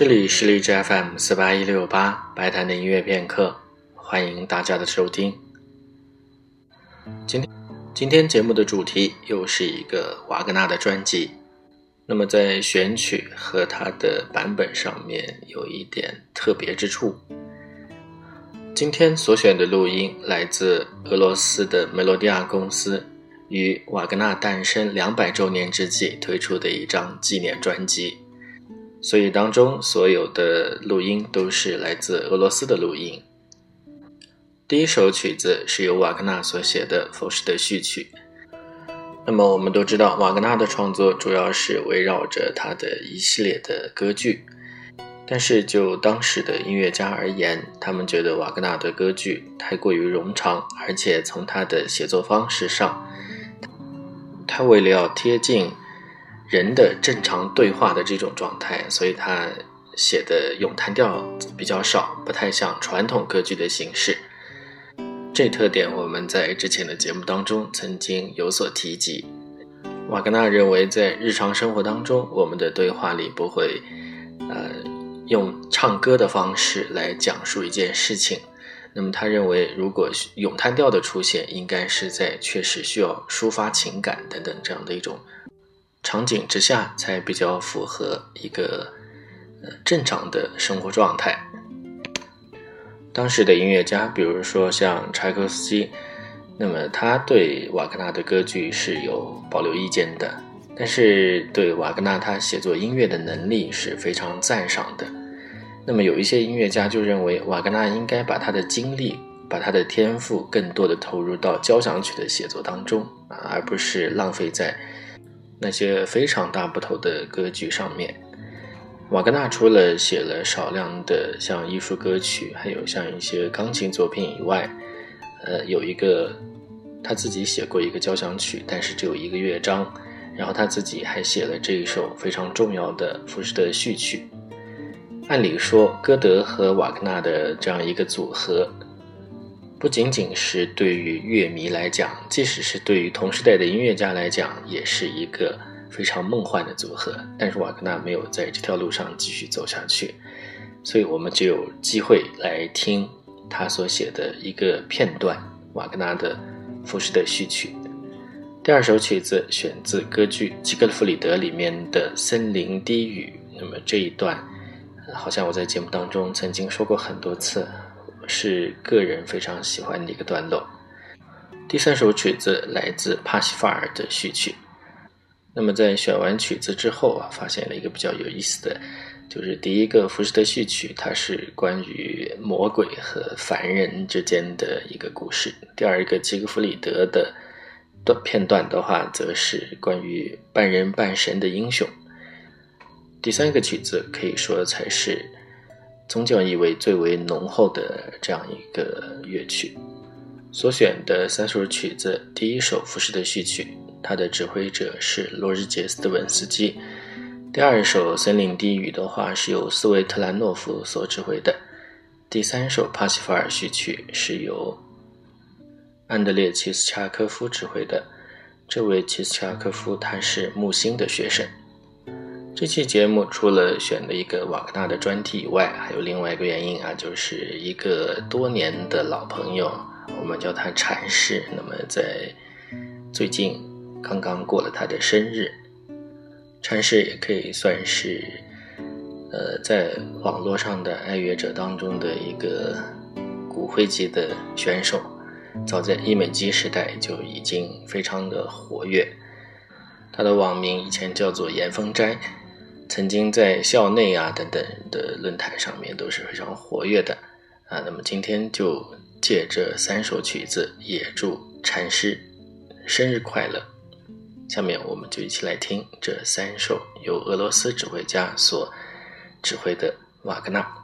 这里是荔枝 FM 四八一六八白谈的音乐片刻，欢迎大家的收听。今天今天节目的主题又是一个瓦格纳的专辑，那么在选曲和它的版本上面有一点特别之处。今天所选的录音来自俄罗斯的梅罗蒂亚公司于瓦格纳诞生两百周年之际推出的一张纪念专辑。所以当中所有的录音都是来自俄罗斯的录音。第一首曲子是由瓦格纳所写的《浮士德序曲》。那么我们都知道，瓦格纳的创作主要是围绕着他的一系列的歌剧。但是就当时的音乐家而言，他们觉得瓦格纳的歌剧太过于冗长，而且从他的写作方式上，他为了要贴近。人的正常对话的这种状态，所以他写的咏叹调比较少，不太像传统歌剧的形式。这特点我们在之前的节目当中曾经有所提及。瓦格纳认为，在日常生活当中，我们的对话里不会，呃，用唱歌的方式来讲述一件事情。那么他认为，如果咏叹调的出现，应该是在确实需要抒发情感等等这样的一种。场景之下才比较符合一个呃正常的生活状态。当时的音乐家，比如说像柴可夫斯基，那么他对瓦格纳的歌剧是有保留意见的，但是对瓦格纳他写作音乐的能力是非常赞赏的。那么有一些音乐家就认为瓦格纳应该把他的精力、把他的天赋更多的投入到交响曲的写作当中啊，而不是浪费在。那些非常大部头的歌剧上面，瓦格纳除了写了少量的像艺术歌曲，还有像一些钢琴作品以外，呃，有一个他自己写过一个交响曲，但是只有一个乐章，然后他自己还写了这一首非常重要的《浮士德序曲》。按理说，歌德和瓦格纳的这样一个组合。不仅仅是对于乐迷来讲，即使是对于同时代的音乐家来讲，也是一个非常梦幻的组合。但是瓦格纳没有在这条路上继续走下去，所以我们就有机会来听他所写的一个片段——瓦格纳的《浮士德序曲》。第二首曲子选自歌剧《吉格弗里德》里面的《森林低语》。那么这一段，好像我在节目当中曾经说过很多次。是个人非常喜欢的一个段落。第三首曲子来自帕西法尔的序曲。那么在选完曲子之后啊，发现了一个比较有意思的，就是第一个浮士德序曲，它是关于魔鬼和凡人之间的一个故事；第二个吉格弗里德的段片段的话，则是关于半人半神的英雄；第三个曲子可以说才是。宗教意味最为浓厚的这样一个乐曲，所选的三首曲子，第一首《浮士德序曲》，它的指挥者是罗日杰斯特文斯基；第二首《森林低语》的话，是由斯维特兰诺夫所指挥的；第三首《帕西法尔序曲》是由安德烈齐斯恰科夫指挥的。这位齐斯恰科夫他是木星的学生。这期节目除了选了一个瓦格纳的专题以外，还有另外一个原因啊，就是一个多年的老朋友，我们叫他禅师。那么在最近刚刚过了他的生日，禅师也可以算是呃在网络上的爱乐者当中的一个骨灰级的选手，早在伊美姬时代就已经非常的活跃，他的网名以前叫做严风斋。曾经在校内啊等等的论坛上面都是非常活跃的啊。那么今天就借这三首曲子，也祝禅师生日快乐。下面我们就一起来听这三首由俄罗斯指挥家所指挥的瓦格纳。